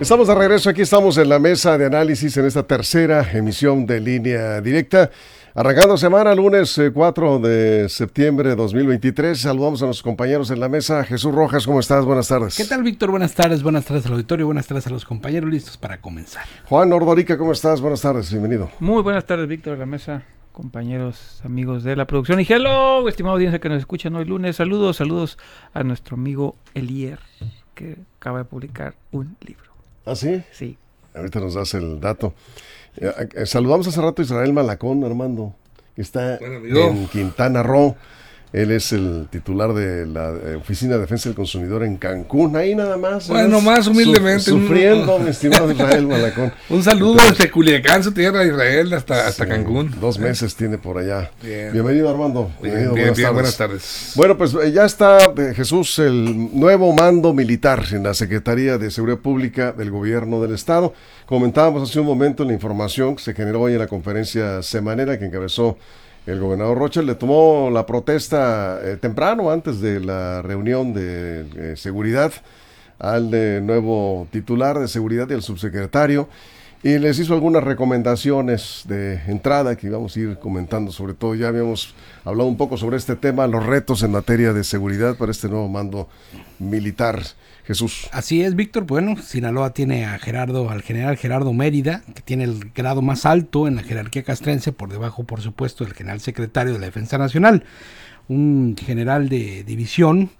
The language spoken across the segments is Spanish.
Estamos de regreso, aquí estamos en la mesa de análisis en esta tercera emisión de línea directa. Arrancando semana, lunes 4 eh, de septiembre de 2023. Saludamos a nuestros compañeros en la mesa. Jesús Rojas, ¿cómo estás? Buenas tardes. ¿Qué tal, Víctor? Buenas tardes, buenas tardes al auditorio, buenas tardes a los compañeros listos para comenzar. Juan Ordorica, ¿cómo estás? Buenas tardes, bienvenido. Muy buenas tardes, Víctor, en la mesa, compañeros, amigos de la producción. Y hello, estimado audiencia que nos escuchan hoy lunes. Saludos, saludos a nuestro amigo Elier, que acaba de publicar un libro. ¿Ah, sí? Sí. Ahorita nos das el dato. Eh, eh, saludamos hace rato a Israel Malacón, Armando, que está en Quintana Roo. Él es el titular de la eh, Oficina de Defensa del Consumidor en Cancún. Ahí nada más. Bueno, más humildemente. sufriendo, mi estimado Israel Malacón. un saludo desde Culiacán, su tierra, Israel, hasta, hasta Cancún. Dos meses tiene por allá. Bien. Bienvenido, Armando. Bien, Bienvenido, bien, buenas, bien, tardes. buenas tardes. Bueno, pues eh, ya está eh, Jesús, el nuevo mando militar en la Secretaría de Seguridad Pública del Gobierno del Estado. Comentábamos hace un momento la información que se generó hoy en la conferencia semanera que encabezó el gobernador Rocha le tomó la protesta eh, temprano, antes de la reunión de eh, seguridad, al eh, nuevo titular de seguridad y al subsecretario, y les hizo algunas recomendaciones de entrada que íbamos a ir comentando, sobre todo ya habíamos hablado un poco sobre este tema, los retos en materia de seguridad para este nuevo mando militar. Jesús. Así es, Víctor. Bueno, Sinaloa tiene a Gerardo, al general Gerardo Mérida, que tiene el grado más alto en la jerarquía castrense, por debajo, por supuesto, del general secretario de la Defensa Nacional. Un general de división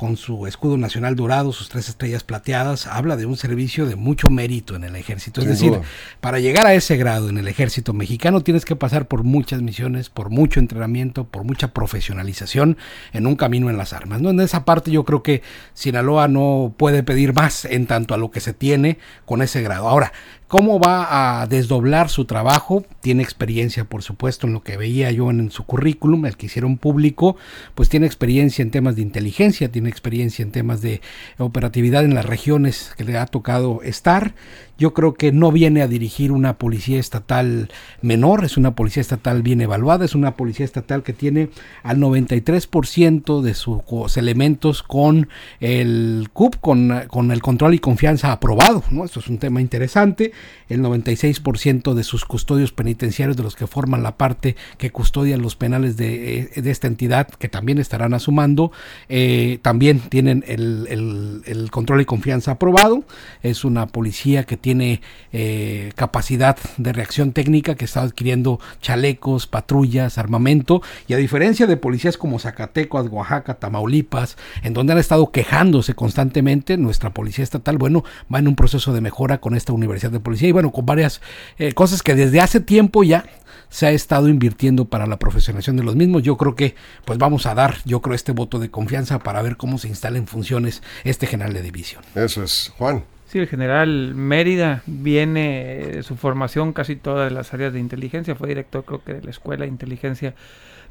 con su escudo nacional dorado, sus tres estrellas plateadas, habla de un servicio de mucho mérito en el ejército. Es Sin decir, duda. para llegar a ese grado en el ejército mexicano tienes que pasar por muchas misiones, por mucho entrenamiento, por mucha profesionalización en un camino en las armas. ¿no? En esa parte yo creo que Sinaloa no puede pedir más en tanto a lo que se tiene con ese grado. Ahora, ¿Cómo va a desdoblar su trabajo? Tiene experiencia, por supuesto, en lo que veía yo en su currículum, el que hicieron público, pues tiene experiencia en temas de inteligencia, tiene experiencia en temas de operatividad en las regiones que le ha tocado estar. Yo creo que no viene a dirigir una policía estatal menor, es una policía estatal bien evaluada, es una policía estatal que tiene al 93% de sus elementos con el CUP, con, con, el control y confianza aprobado. ¿no? Esto es un tema interesante. El 96% de sus custodios penitenciarios, de los que forman la parte que custodian los penales de, de esta entidad, que también estarán asumando, eh, también tienen el, control y confianza aprobado. Es una policía que tiene eh, capacidad de reacción técnica, que está adquiriendo chalecos, patrullas, armamento, y a diferencia de policías como Zacatecas, Oaxaca, Tamaulipas, en donde han estado quejándose constantemente, nuestra policía estatal, bueno, va en un proceso de mejora con esta universidad de policía y bueno, con varias eh, cosas que desde hace tiempo ya se ha estado invirtiendo para la profesionalización de los mismos. Yo creo que pues vamos a dar, yo creo, este voto de confianza para ver cómo se instala en funciones este general de división. Eso es, Juan. Sí, el general Mérida viene de su formación casi todas las áreas de inteligencia, fue director creo que de la Escuela de Inteligencia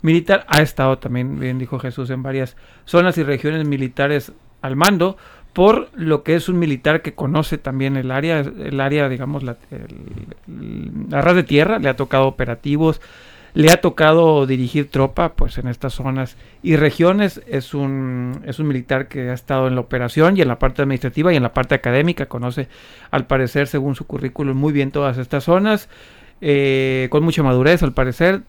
Militar, ha estado también, bien dijo Jesús, en varias zonas y regiones militares al mando, por lo que es un militar que conoce también el área, el área, digamos, la, el, la ras de tierra, le ha tocado operativos, le ha tocado dirigir tropa, pues en estas zonas y regiones, es un, es un militar que ha estado en la operación y en la parte administrativa y en la parte académica, conoce al parecer, según su currículum, muy bien todas estas zonas, eh, con mucha madurez al parecer,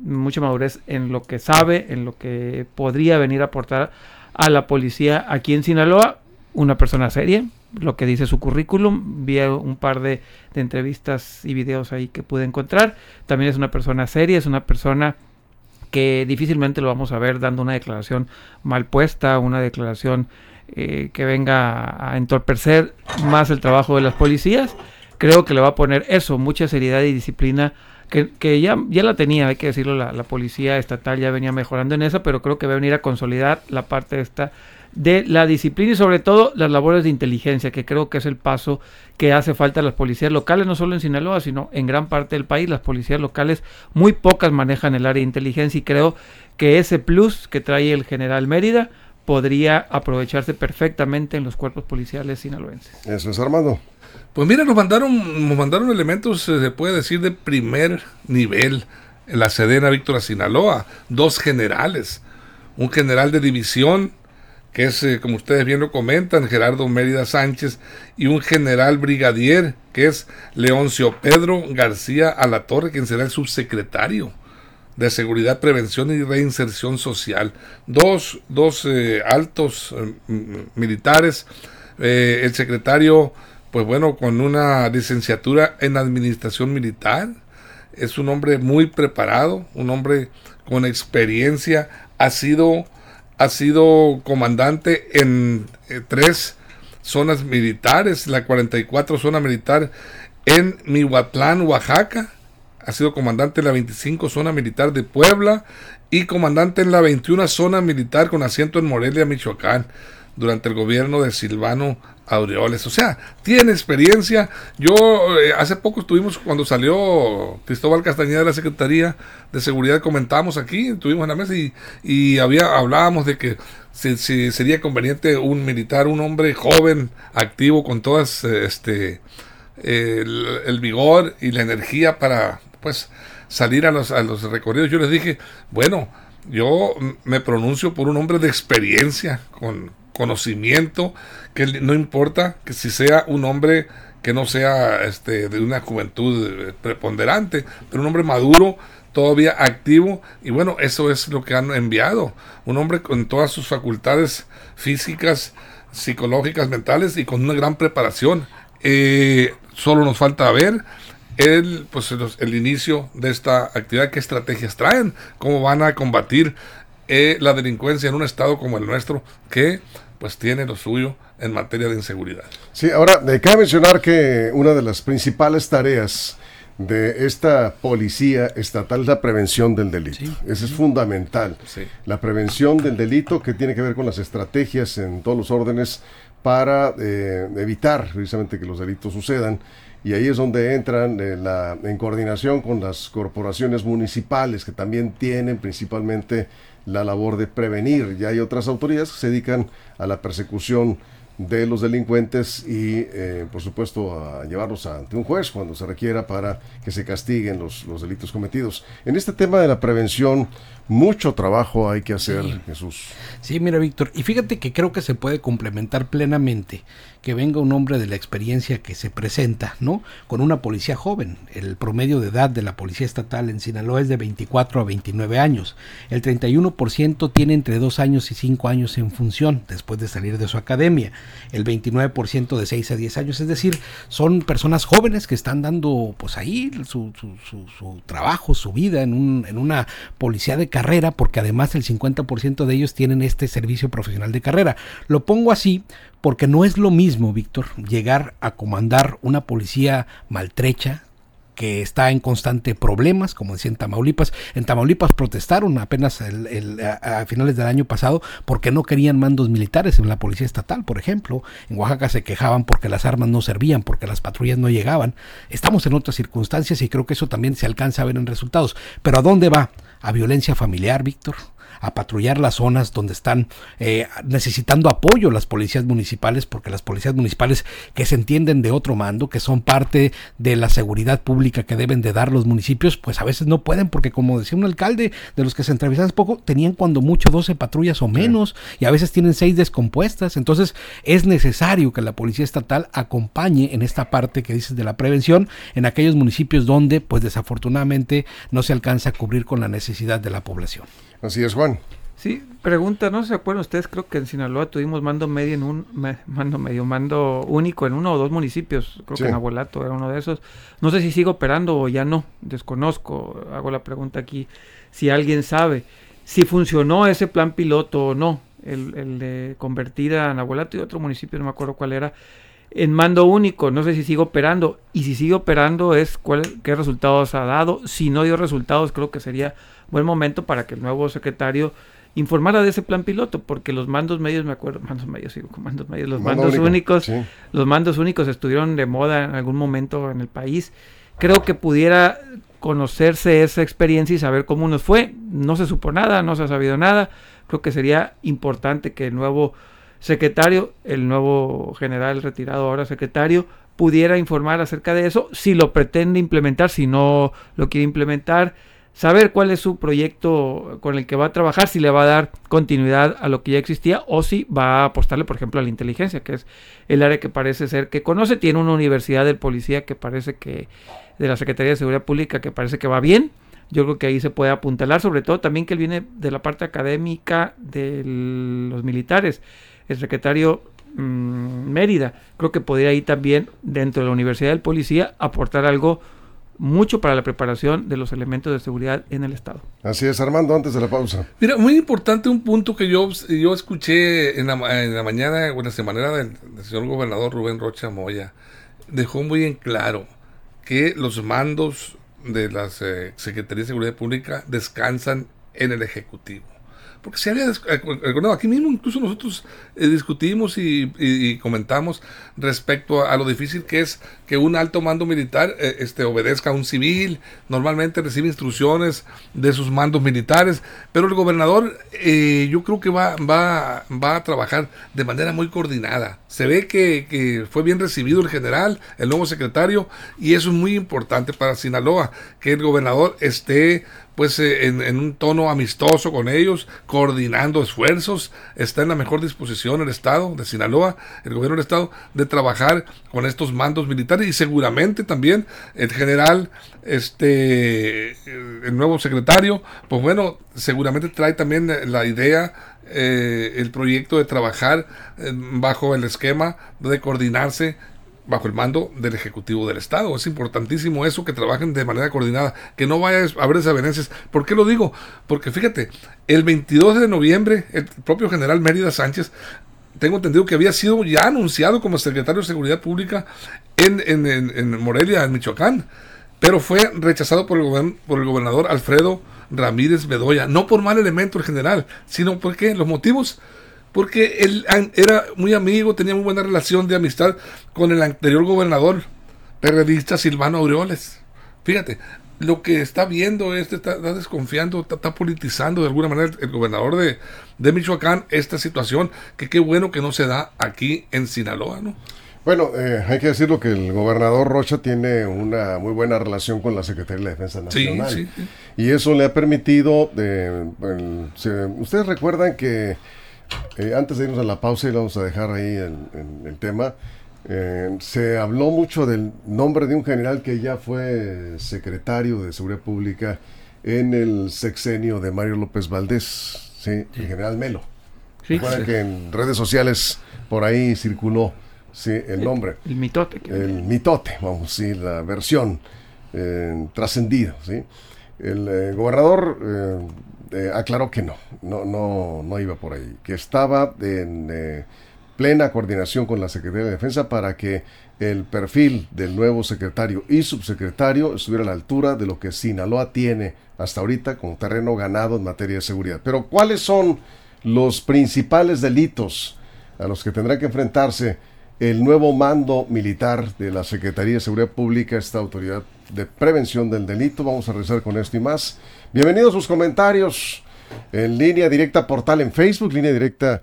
mucha madurez en lo que sabe, en lo que podría venir a aportar a la policía aquí en Sinaloa, una persona seria, lo que dice su currículum, vi un par de, entrevistas y videos ahí que pude encontrar, también es una persona seria, es una persona que difícilmente lo vamos a ver dando una declaración mal puesta, una declaración eh, que venga a entorpecer más el trabajo de las policías, creo que le va a poner eso, mucha seriedad y disciplina que, ya, ya la tenía, hay que decirlo, la, la policía estatal ya venía mejorando en eso, pero creo que va a venir a consolidar la parte esta de la disciplina y sobre todo las labores de inteligencia, que creo que es el paso que hace falta a las policías locales, no solo en Sinaloa, sino en gran parte del país. Las policías locales muy pocas manejan el área de inteligencia y creo que ese plus que trae el general Mérida podría aprovecharse perfectamente en los cuerpos policiales sinaloenses. Eso es Armando. Pues mira, nos mandaron, nos mandaron elementos, eh, se puede decir, de primer nivel en la Sedena Víctor Sinaloa, dos generales, un general de división que es, eh, como ustedes bien lo comentan, Gerardo Mérida Sánchez, y un general brigadier, que es Leoncio Pedro García Alatorre, quien será el subsecretario de Seguridad, Prevención y Reinserción Social. Dos, dos eh, altos eh, militares, el secretario, pues bueno, con una licenciatura en Administración Militar, es un hombre muy preparado, un hombre con experiencia, ha sido ha sido comandante en eh, tres zonas militares, la 44 zona militar en Mihuatlán, Oaxaca, ha sido comandante en la 25 zona militar de Puebla y comandante en la 21 zona militar con asiento en Morelia, Michoacán, durante el gobierno de Silvano Aureoles. O sea, tiene experiencia. Yo eh, hace poco estuvimos, cuando salió Cristóbal Castañeda de la Secretaría de Seguridad, comentamos aquí, estuvimos en la mesa y, y había, hablábamos de que si, sería conveniente un militar, un hombre joven, activo, con todas eh, este el, el, vigor y la energía para pues salir a los, a los recorridos. Yo les dije, bueno, yo me pronuncio por un hombre de experiencia, con conocimiento, que no importa que si sea un hombre que no sea este, de una juventud eh, preponderante, pero un hombre maduro, todavía activo, y bueno, eso es lo que han enviado, un hombre con todas sus facultades físicas, psicológicas, mentales y con una gran preparación. Eh, solo nos falta ver el, pues, el, inicio de esta actividad, qué estrategias traen, cómo van a combatir eh, la delincuencia en un estado como el nuestro, que pues tiene lo suyo en materia de inseguridad. Sí, ahora, cabe mencionar que una de las principales tareas de esta policía estatal es la prevención del delito. Eso es fundamental. La prevención del delito que tiene que ver con las estrategias en todos los órdenes para eh, evitar precisamente que los delitos sucedan. Y ahí es donde entran eh, la, en coordinación con las corporaciones municipales que también tienen principalmente la labor de prevenir. Ya hay otras autoridades que se dedican a la persecución de los delincuentes y, eh, por supuesto, a llevarlos ante un juez cuando se requiera para que se castiguen los, los delitos cometidos. En este tema de la prevención, mucho trabajo hay que hacer, Jesús. Sí, mira, Víctor, y fíjate que creo que se puede complementar plenamente que venga un hombre de la experiencia que se presenta, ¿no? Con una policía joven. El promedio de edad de la policía estatal en Sinaloa es de 24 a 29 años. El 31% tiene entre 2 años y 5 años en función después de salir de su academia. El 29% de 6 a 10 años. Es decir, son personas jóvenes que están dando, pues ahí, su, su, su, trabajo, su vida en, un, en una policía de carrera, porque además el 50% de ellos tienen este servicio profesional de carrera. Lo pongo así porque no es lo mismo, Víctor, llegar a comandar una policía maltrecha, que está en constante problemas, como decía en Tamaulipas. En Tamaulipas protestaron apenas a, finales del año pasado porque no querían mandos militares en la policía estatal, por ejemplo. En Oaxaca se quejaban porque las armas no servían, porque las patrullas no llegaban. Estamos en otras circunstancias y creo que eso también se alcanza a ver en resultados. Pero ¿a dónde va? ¿A violencia familiar, Víctor? A patrullar las zonas donde están eh, necesitando apoyo las policías municipales, porque las policías municipales que se entienden de otro mando, que son parte de la seguridad pública que deben de dar los municipios, pues a veces no pueden, porque como decía un alcalde de los que se entrevistaron hace poco, tenían cuando mucho 12 patrullas o menos, y a veces tienen seis descompuestas, entonces es necesario que la policía estatal acompañe en esta parte que dices de la prevención en aquellos municipios donde pues desafortunadamente no se alcanza a cubrir con la necesidad de la población. Así es, Juan. Sí, pregunta, no se acuerdan ustedes, creo que en Sinaloa tuvimos mando medio en un, mando medio, mando único en uno o dos municipios, creo que en Abuelato era uno de esos. No sé si sigue operando o ya no, desconozco, hago la pregunta aquí, si alguien sabe si funcionó ese plan piloto o no, el, el de convertir a Abuelato y otro municipio, no me acuerdo cuál era, en mando único, no sé si sigue operando, y si sigue operando es cuál, qué resultados ha dado, si no dio resultados creo que sería buen momento para que el nuevo secretario informara de ese plan piloto, porque los mandos medios, me acuerdo, mandos medios, sí, mandos medios, los mandos únicos, los mandos únicos estuvieron de moda en algún momento en el país. Creo que pudiera conocerse esa experiencia y saber cómo nos fue. No se supo nada, no se ha sabido nada. Creo que sería importante que el nuevo secretario, el nuevo general retirado ahora secretario, pudiera informar acerca de eso, si lo pretende implementar, si no lo quiere implementar, saber cuál es su proyecto con el que va a trabajar, si le va a dar continuidad a lo que ya existía o si va a apostarle, por ejemplo, a la inteligencia, que es el área que parece ser que conoce, tiene una universidad del policía que parece que, de la Secretaría de Seguridad Pública, que parece que va bien, yo creo que ahí se puede apuntalar, sobre todo también que él viene de la parte académica de los militares el secretario mm, Mérida. Creo que podría ahí también, dentro de la Universidad del Policía, aportar algo mucho para la preparación de los elementos de seguridad en el Estado. Así es, Armando, antes de la pausa. Mira, muy importante un punto que yo, yo escuché en la, en la mañana, bueno, de manera del, señor gobernador Rubén Rocha Moya, dejó muy en claro que los mandos de las eh, Secretaría de Seguridad Pública descansan en el Ejecutivo porque se había recordado, aquí mismo incluso nosotros eh, discutimos y, comentamos respecto a, lo difícil que es que un alto mando militar eh, este, obedezca a un civil, normalmente recibe instrucciones de sus mandos militares, pero el gobernador eh, yo creo que va, va, va a trabajar de manera muy coordinada. Se ve que fue bien recibido el general, el nuevo secretario, y eso es muy importante para Sinaloa, que el gobernador esté pues eh, en, un tono amistoso con ellos, coordinando esfuerzos, está en la mejor disposición el Estado de Sinaloa, el gobierno del Estado, de trabajar con estos mandos militares y seguramente también el general, este, el nuevo secretario, pues bueno, seguramente trae también la idea eh, el proyecto de trabajar eh, bajo el esquema de coordinarse bajo el mando del Ejecutivo del Estado. Es importantísimo eso, que trabajen de manera coordinada, que no vaya a haber desavenencias. ¿Por qué lo digo? Porque fíjate, el 22 de noviembre, el propio general Mérida Sánchez, tengo entendido que había sido ya anunciado como secretario de Seguridad Pública en, en, en, Morelia, en Michoacán, pero fue rechazado por el, por el gobernador Alfredo Ramírez Bedoya, no por mal elemento el general, sino porque los motivos porque él era muy amigo, tenía muy buena relación de amistad con el anterior gobernador, periodista Silvano Aureoles. Fíjate, lo que está viendo, este está, desconfiando, está, politizando de alguna manera el, gobernador de, de, Michoacán esta situación, que qué bueno que no se da aquí en Sinaloa, ¿no? Bueno, eh, hay que decirlo que el gobernador Rocha tiene una muy buena relación con la Secretaría de la Defensa Nacional. Sí, sí, Y eso le ha permitido, eh, ustedes recuerdan que eh, antes de irnos a la pausa y vamos a dejar ahí el, tema, eh, se habló mucho del nombre de un general que ya fue secretario de Seguridad Pública en el sexenio de Mario López Valdés, ¿sí? el general Melo. Sí, que en redes sociales por ahí circuló sí, el nombre. El, mitote. El mitote, vamos, sí, la versión eh, trascendida. ¿sí? El gobernador eh, aclaró que no, no, no, no iba por ahí, que estaba en eh, plena coordinación con la Secretaría de Defensa para que el perfil del nuevo secretario y subsecretario estuviera a la altura de lo que Sinaloa tiene hasta ahorita con terreno ganado en materia de seguridad. Pero ¿cuáles son los principales delitos a los que tendrá que enfrentarse el nuevo mando militar de la Secretaría de Seguridad Pública, esta autoridad de prevención del delito? Vamos a rezar con esto y más. Bienvenidos sus comentarios en línea directa portal en Facebook, línea directa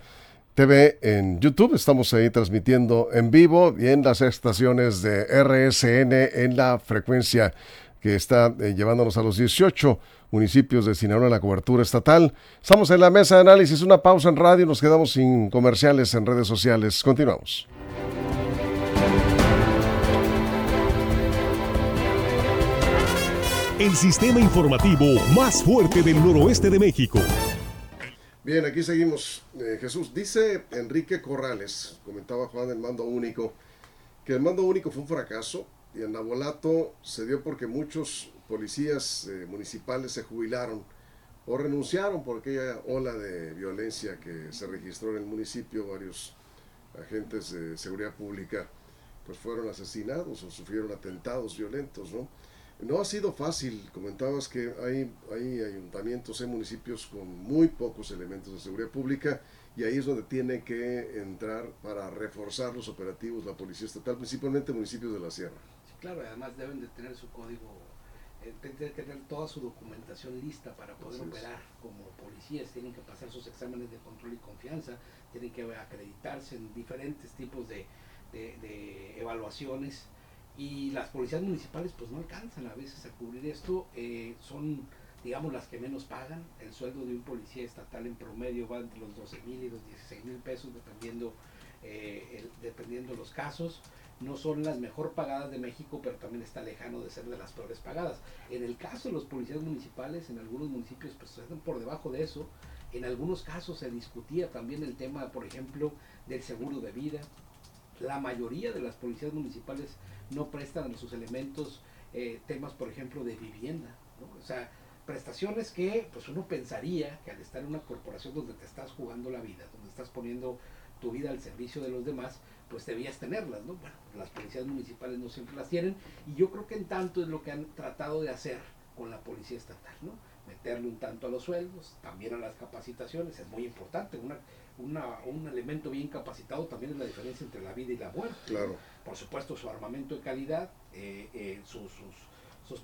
TV en YouTube. Estamos ahí transmitiendo en vivo y en las estaciones de RSN en la frecuencia que está eh, llevándonos a los 18 municipios de Sinaloa en la cobertura estatal. Estamos en la mesa de análisis, una pausa en radio, nos quedamos sin comerciales en redes sociales. Continuamos. El sistema informativo más fuerte del noroeste de México. Bien, aquí seguimos. Eh, Jesús, dice Enrique Corrales, comentaba Juan del mando único, que el mando único fue un fracaso y el Nabolato se dio porque muchos policías eh, municipales se jubilaron o renunciaron por aquella ola de violencia que se registró en el municipio, varios agentes de seguridad pública pues fueron asesinados o sufrieron atentados violentos, ¿no? No ha sido fácil, comentabas que hay, hay ayuntamientos, hay municipios con muy pocos elementos de seguridad pública y ahí es donde tiene que entrar para reforzar los operativos la Policía Estatal, principalmente municipios de la Sierra. Sí, claro, además deben de tener su código, eh, tienen que tener toda su documentación lista para poder operar como policías, tienen que pasar sus exámenes de control y confianza, tienen que acreditarse en diferentes tipos de, de, evaluaciones y las policías municipales pues no alcanzan a veces a cubrir esto, eh, son digamos, las que menos pagan. El sueldo de un policía estatal en promedio va entre los 12 mil y los 16 mil pesos, dependiendo, eh, dependiendo los casos. No son las mejor pagadas de México, pero también está lejano de ser de las peores pagadas. En el caso de los policías municipales, en algunos municipios pues están por debajo de eso. En algunos casos se discutía también el tema, por ejemplo, del seguro de vida. La mayoría de las policías municipales no prestan a sus elementos eh, temas, por ejemplo, de vivienda. O sea, prestaciones que pues uno pensaría que al estar en una corporación donde te estás jugando la vida, donde estás poniendo tu vida al servicio de los demás, pues debías tenerlas, ¿no? Bueno, las policías municipales no siempre las tienen y yo creo que en tanto es lo que han tratado de hacer con la policía estatal, ¿no? Meterle un tanto a los sueldos, también a las capacitaciones, es muy importante, una, una, un elemento bien capacitado también es la diferencia entre la vida y la muerte. Claro. Por supuesto, su armamento de calidad, eh, eh, sus, sus, sus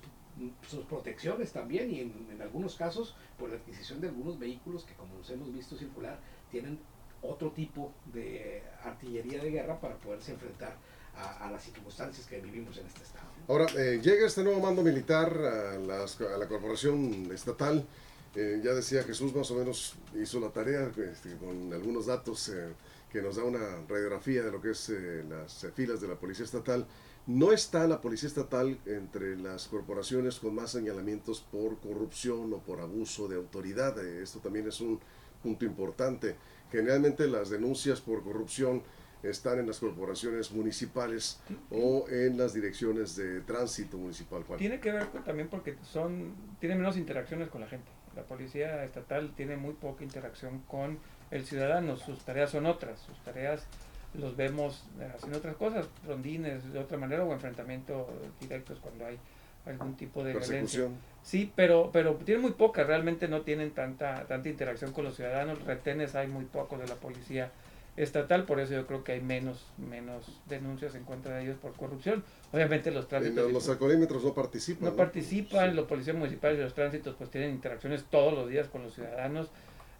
sus protecciones también y en, algunos casos por la adquisición de algunos vehículos que como los hemos visto circular tienen otro tipo de artillería de guerra para poderse enfrentar a, las circunstancias que vivimos en este estado. Ahora, eh, llega este nuevo mando militar a, la corporación estatal. Eh, ya decía Jesús, más o menos hizo la tarea este, con algunos datos eh, que nos da una radiografía de lo que es las filas de la Policía Estatal. No está la Policía Estatal entre las corporaciones con más señalamientos por corrupción o por abuso de autoridad. Eh, esto también es un punto importante. Generalmente las denuncias por corrupción están en las corporaciones municipales o en las direcciones de tránsito municipal. Tiene que ver también porque son tiene menos interacciones con la gente. La policía estatal tiene muy poca interacción con el ciudadano. Sus tareas son otras. Sus tareas los vemos haciendo otras cosas, rondines de otra manera o enfrentamientos directos cuando hay algún tipo de violencia. Sí, pero, pero tienen muy pocas, realmente no tienen tanta, tanta interacción con los ciudadanos, retenes hay muy pocos de la policía estatal, por eso yo creo que hay menos, menos denuncias en contra de ellos por corrupción. Obviamente los tránsitos... los alcoholímetros no participan. No, participan, los policías municipales y los tránsitos pues tienen interacciones todos los días con los ciudadanos,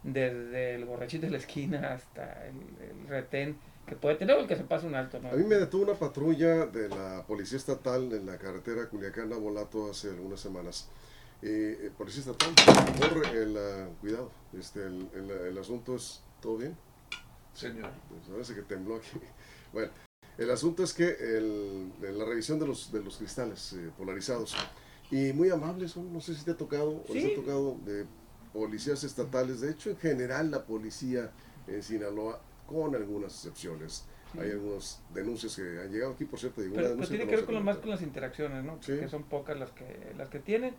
desde el borrachito de la esquina hasta el, el retén que puede tener o que se pase un alto. A mí me detuvo una patrulla de la Policía Estatal en la carretera Culiacán a Volato hace algunas semanas. Eh, policía Estatal, por el uh, cuidado, este, el, el, asunto es, ¿todo bien? Señor. Pues parece que tembló aquí. Bueno, el asunto es que el, la revisión de los, de los cristales eh, polarizados, y muy amables, no sé si te ha tocado, o les ha tocado de policías estatales, de hecho en general la policía en Sinaloa con algunas excepciones. Hay algunas denuncias que han llegado aquí, por cierto. Pero, tiene que ver con lo más con las interacciones, ¿no? Que son pocas las que, las que tienen.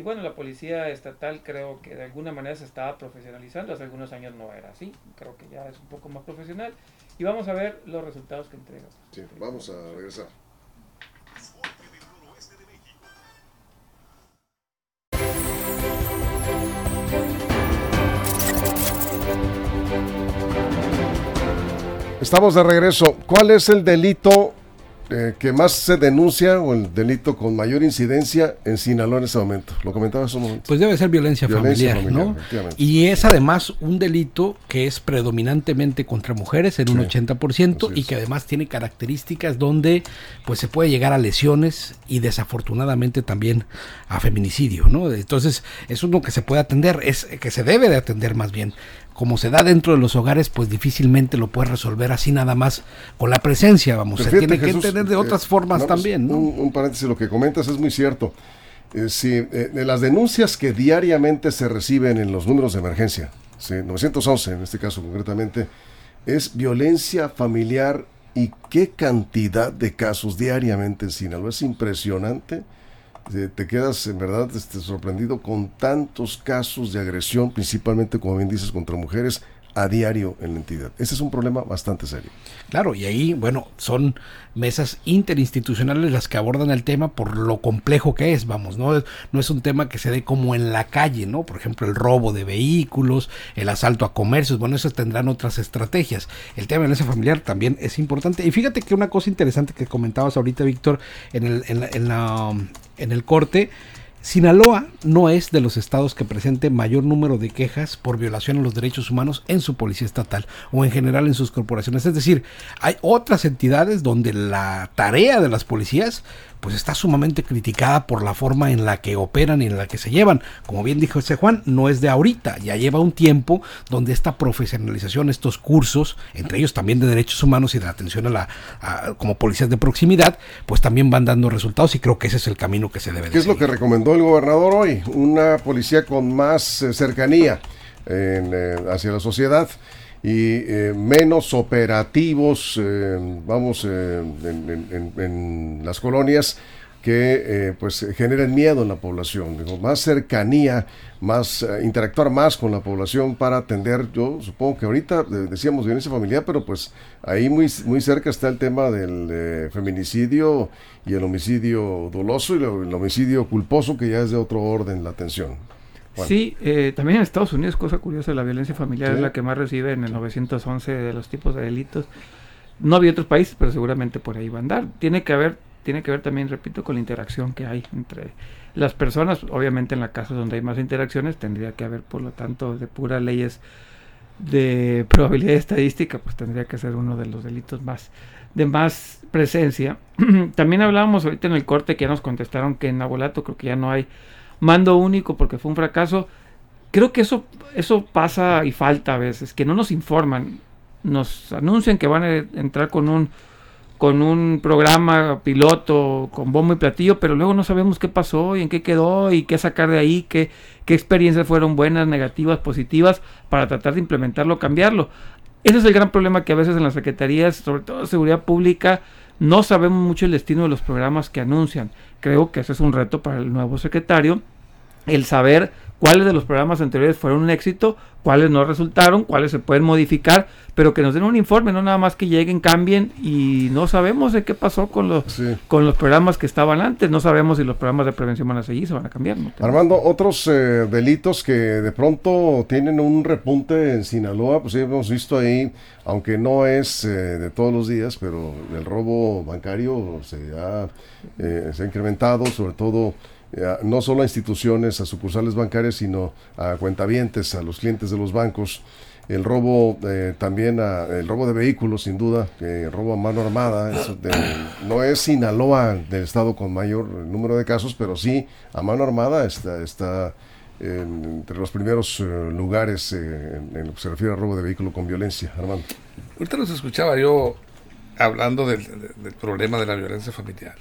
Y bueno, la policía estatal creo que de alguna manera se estaba profesionalizando. Hace algunos años no era así. Creo que ya es un poco más profesional. Y vamos a ver los resultados que entrega. Sí, vamos a regresar. Estamos de regreso. ¿Cuál es el delito eh, que más se denuncia o el delito con mayor incidencia en Sinaloa en ese momento? Lo comentaba hace un momento. Pues debe ser violencia, familiar, ¿no? Y es además un delito que es predominantemente contra mujeres en un 80% y que además tiene características donde pues se puede llegar a lesiones y desafortunadamente también a feminicidio, ¿no? Entonces, es uno que se puede atender, es que se debe de atender más bien como se da dentro de los hogares, pues difícilmente lo puede resolver así nada más con la presencia, vamos, se tiene que entender de otras eh, formas también. ¿no? Un, paréntesis, lo que comentas es muy cierto. Eh, si, eh, de las denuncias que diariamente se reciben en los números de emergencia, 911 en este caso concretamente, es violencia familiar y qué cantidad de casos diariamente en Sinaloa. Es impresionante te quedas en verdad este, sorprendido con tantos casos de agresión, principalmente, como bien dices, contra mujeres a diario en la entidad. Ese es un problema bastante serio. Claro, y ahí, bueno, son mesas interinstitucionales las que abordan el tema por lo complejo que es, vamos, ¿no? No es un tema que se dé como en la calle, ¿no? Por ejemplo, el robo de vehículos, el asalto a comercios, bueno, eso tendrán otras estrategias. El tema de violencia familiar también es importante. Y fíjate que una cosa interesante que comentabas ahorita, Víctor, en el, en la, en el corte, Sinaloa no es de los estados que presente mayor número de quejas por violación a los derechos humanos en su policía estatal o en general en sus corporaciones. Es decir, hay otras entidades donde la tarea de las policías pues está sumamente criticada por la forma en la que operan y en la que se llevan. Como bien dijo ese Juan, no es de ahorita, ya lleva un tiempo donde esta profesionalización, estos cursos, entre ellos también de derechos humanos y de atención a la como policías de proximidad, pues también van dando resultados y creo que ese es el camino que se debe. ¿Qué es lo que recomendó el gobernador hoy? Una policía con más eh, cercanía eh, hacia la sociedad y eh, menos operativos, eh, vamos, eh, en, las colonias que pues generen miedo en la población, digo, más cercanía, más interactuar más con la población para atender, yo supongo que ahorita decíamos violencia familiar, pero pues ahí muy, muy cerca está el tema del feminicidio y el homicidio doloso y el homicidio culposo que ya es de otro orden la atención. Sí, eh, también en Estados Unidos, cosa curiosa, la violencia familiar es la que más recibe en el 911 de los tipos de delitos. No había otros países, pero seguramente por ahí va a andar. Tiene que haber, tiene que ver también, repito, con la interacción que hay entre las personas. Obviamente en la casa donde hay más interacciones tendría que haber, por lo tanto, de puras leyes de probabilidad estadística, pues tendría que ser uno de los delitos más de más presencia. también hablábamos ahorita en el corte que ya nos contestaron que en Abolato creo que ya no hay mando único porque fue un fracaso. Creo que eso, eso pasa y falta a veces, que no nos informan, nos anuncian que van a entrar con un con un programa piloto con bombo y platillo, pero luego no sabemos qué pasó y en qué quedó y qué sacar de ahí, qué, qué experiencias fueron buenas, negativas, positivas, para tratar de implementarlo, cambiarlo. Ese es el gran problema que a veces en las secretarías, sobre todo de seguridad pública, no sabemos mucho el destino de los programas que anuncian. Creo que ese es un reto para el nuevo secretario, el saber cuáles de los programas anteriores fueron un éxito, cuáles no resultaron, cuáles se pueden modificar, pero que nos den un informe, no nada más que lleguen, cambien y no sabemos de qué pasó con los, con los programas que estaban antes, no sabemos si los programas de prevención van a seguir, se van a cambiar. Armando, otros eh, delitos que de pronto tienen un repunte en Sinaloa, pues hemos visto ahí, aunque no es eh, de todos los días, pero el robo bancario se ha, eh, se ha incrementado, sobre todo no solo a instituciones, a sucursales bancarias, sino a cuentavientes, a los clientes de los bancos. El robo eh, también, a, el robo de vehículos, sin duda, el robo a mano armada, no es Sinaloa del estado con mayor número de casos, pero sí a mano armada está, está entre los primeros eh, lugares eh, en, lo que se refiere al robo de vehículo con violencia. Armando. Ahorita nos escuchaba yo hablando del problema de la violencia familiar.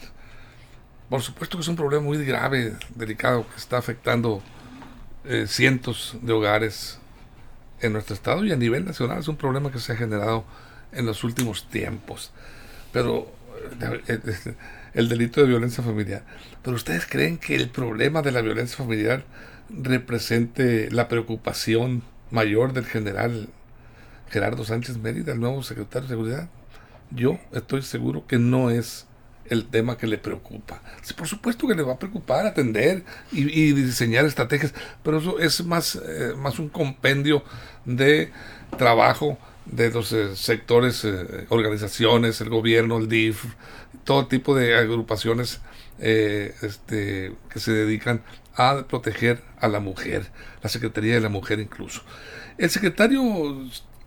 Por supuesto que es un problema muy grave, delicado, que está afectando eh, cientos de hogares en nuestro estado y a nivel nacional. Es un problema que se ha generado en los últimos tiempos. Pero eh, eh, el delito de violencia familiar. Pero ustedes creen que el problema de la violencia familiar represente la preocupación mayor del general Gerardo Sánchez Mérida, el nuevo secretario de Seguridad. Yo estoy seguro que no es el tema que le preocupa. por supuesto que le va a preocupar atender y, diseñar estrategias, pero eso es más, eh, más un compendio de trabajo de los eh, sectores, eh, organizaciones, el gobierno, el DIF, todo tipo de agrupaciones este, que se dedican a proteger a la mujer, la Secretaría de la Mujer incluso. El secretario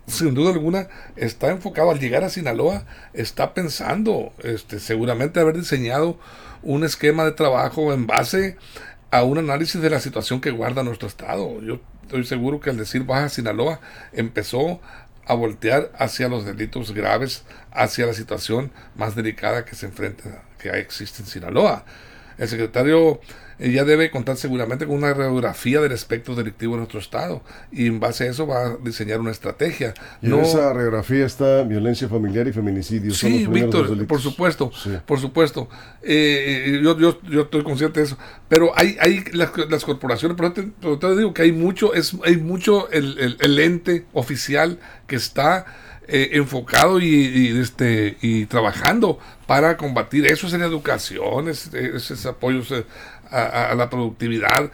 sin duda alguna, está enfocado al llegar a Sinaloa, está pensando, este, seguramente haber diseñado un esquema de trabajo en base a un análisis de la situación que guarda nuestro estado. Yo estoy seguro que al decir Baja Sinaloa empezó a voltear hacia los delitos graves, hacia la situación más delicada que se enfrenta, que existe en Sinaloa. El secretario eh, ya debe contar seguramente con una radiografía del espectro delictivo en nuestro estado y en base a eso va a diseñar una estrategia. Y en esa radiografía está violencia familiar y feminicidio. Sí, Víctor, por supuesto, por supuesto. Eh, yo, yo, yo, estoy consciente de eso. Pero hay, hay las, corporaciones, pero te, digo que hay mucho, es, hay mucho el, el, ente oficial que está eh, enfocado y, este, y trabajando para combatir eso es en educación, es, es, apoyos a, la productividad,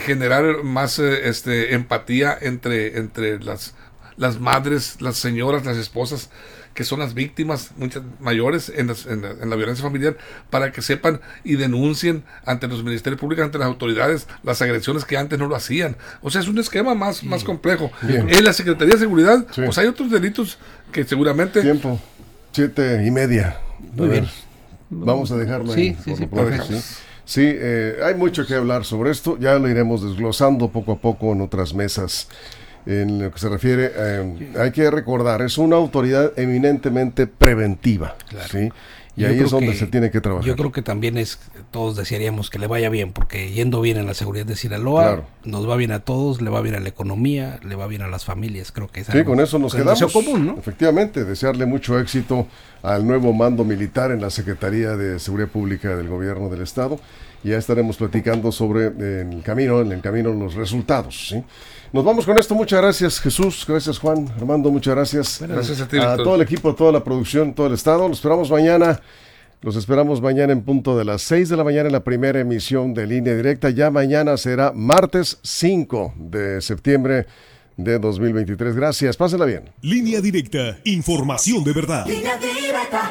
generar más eh, este, empatía entre, entre las, las madres, las señoras, las esposas que son las víctimas, muchas mayores en, la, violencia familiar, para que sepan y denuncien ante los ministerios públicos, ante las autoridades, las agresiones que antes no lo hacían. O sea, es un esquema más, más complejo. En la Secretaría de Seguridad, pues hay otros delitos que seguramente... Tiempo, siete y media. Muy bien. Vamos a dejarlo ahí. Sí, sí, sí, Sí, eh, hay mucho que hablar sobre esto, ya lo iremos desglosando poco a poco en otras mesas. En lo que se refiere, eh, hay que recordar, es una autoridad eminentemente preventiva. ¿sí? Y ahí es donde se tiene que trabajar. Yo creo que también es, todos desearíamos que le vaya bien, porque yendo bien en la seguridad de Sinaloa, nos va bien a todos, le va bien a la economía, le va bien a las familias, creo que es Sí, con eso nos quedamos. común, ¿no? Efectivamente, desearle mucho éxito al nuevo mando militar en la Secretaría de Seguridad Pública del Gobierno del Estado. Y ya estaremos platicando sobre en el camino, en el camino los resultados, ¿sí? Nos vamos con esto. Muchas gracias, Jesús. Gracias, Juan. Armando, muchas gracias. Gracias a ti, A todo el equipo, a toda la producción, todo el estado. Los esperamos mañana. Los esperamos mañana en punto de las 6 de la mañana en la primera emisión de línea directa. Ya mañana será martes 5 de septiembre de 2023. Gracias, pásenla bien. Línea directa, información de verdad. Línea directa.